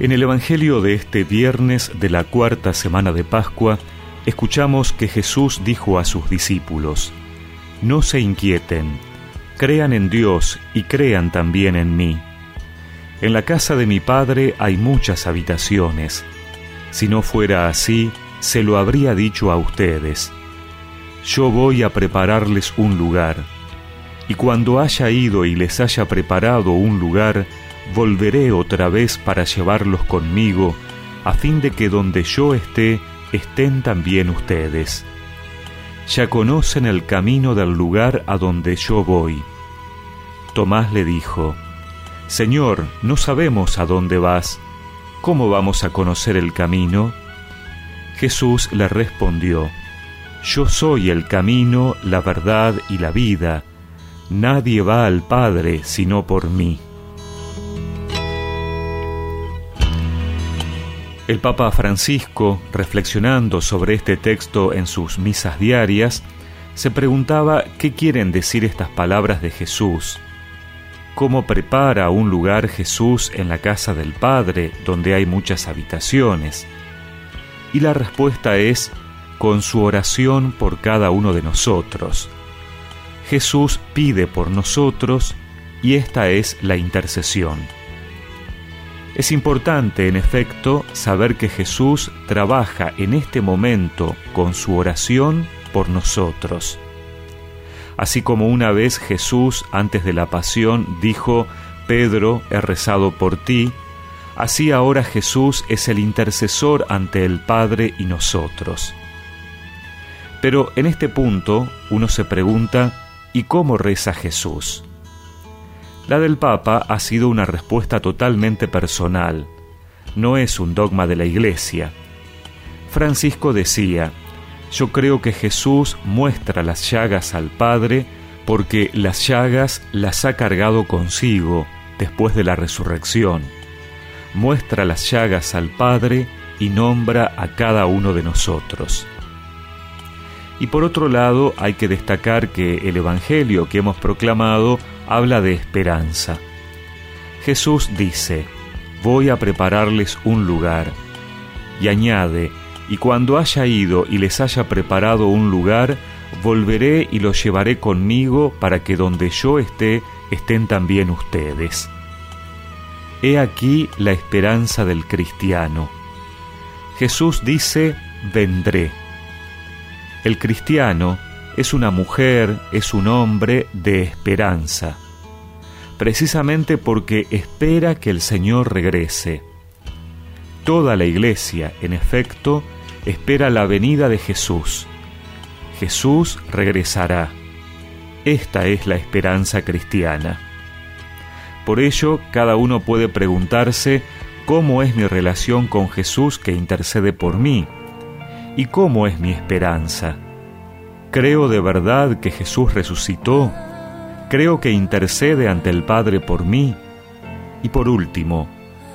En el Evangelio de este viernes de la cuarta semana de Pascua, escuchamos que Jesús dijo a sus discípulos, No se inquieten, crean en Dios y crean también en mí. En la casa de mi Padre hay muchas habitaciones. Si no fuera así, se lo habría dicho a ustedes. Yo voy a prepararles un lugar, y cuando haya ido y les haya preparado un lugar, volveré otra vez para llevarlos conmigo, a fin de que donde yo esté, estén también ustedes. Ya conocen el camino del lugar a donde yo voy. Tomás le dijo, Señor, no sabemos a dónde vas, ¿cómo vamos a conocer el camino? Jesús le respondió, Yo soy el camino, la verdad y la vida, nadie va al Padre sino por mí. El Papa Francisco, reflexionando sobre este texto en sus misas diarias, se preguntaba qué quieren decir estas palabras de Jesús. ¿Cómo prepara un lugar Jesús en la casa del Padre, donde hay muchas habitaciones? Y la respuesta es con su oración por cada uno de nosotros. Jesús pide por nosotros y esta es la intercesión. Es importante, en efecto, saber que Jesús trabaja en este momento con su oración por nosotros. Así como una vez Jesús, antes de la pasión, dijo, Pedro, he rezado por ti, así ahora Jesús es el intercesor ante el Padre y nosotros. Pero en este punto uno se pregunta, ¿y cómo reza Jesús? La del Papa ha sido una respuesta totalmente personal, no es un dogma de la Iglesia. Francisco decía, yo creo que Jesús muestra las llagas al Padre porque las llagas las ha cargado consigo después de la resurrección. Muestra las llagas al Padre y nombra a cada uno de nosotros. Y por otro lado, hay que destacar que el Evangelio que hemos proclamado habla de esperanza. Jesús dice, voy a prepararles un lugar. Y añade, y cuando haya ido y les haya preparado un lugar, volveré y los llevaré conmigo para que donde yo esté, estén también ustedes. He aquí la esperanza del cristiano. Jesús dice, vendré. El cristiano es una mujer, es un hombre de esperanza, precisamente porque espera que el Señor regrese. Toda la iglesia, en efecto, espera la venida de Jesús. Jesús regresará. Esta es la esperanza cristiana. Por ello, cada uno puede preguntarse cómo es mi relación con Jesús que intercede por mí ¿Y cómo es mi esperanza? Creo de verdad que Jesús resucitó. Creo que intercede ante el Padre por mí. Y por último,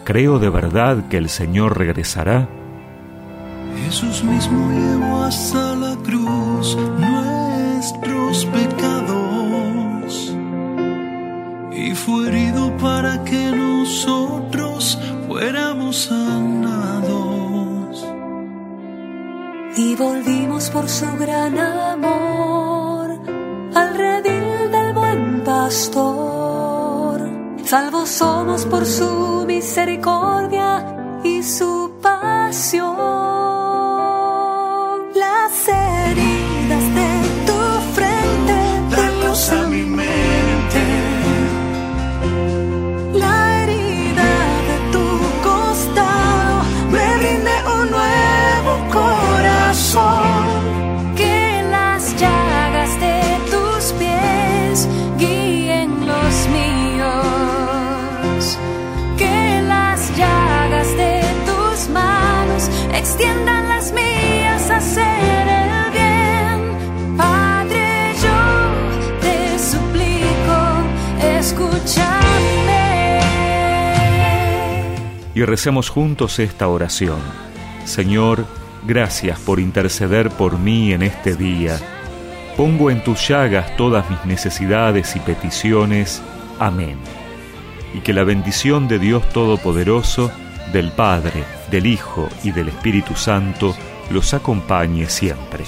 creo de verdad que el Señor regresará. Jesús mismo llevó hasta la cruz nuestros pecados y fue herido para que y volvimos por su gran amor al redil del buen pastor. Salvos somos por su misericordia y su pasión. Las Y recemos juntos esta oración. Señor, gracias por interceder por mí en este día. Pongo en tus llagas todas mis necesidades y peticiones. Amén. Y que la bendición de Dios Todopoderoso, del Padre, del Hijo y del Espíritu Santo los acompañe siempre.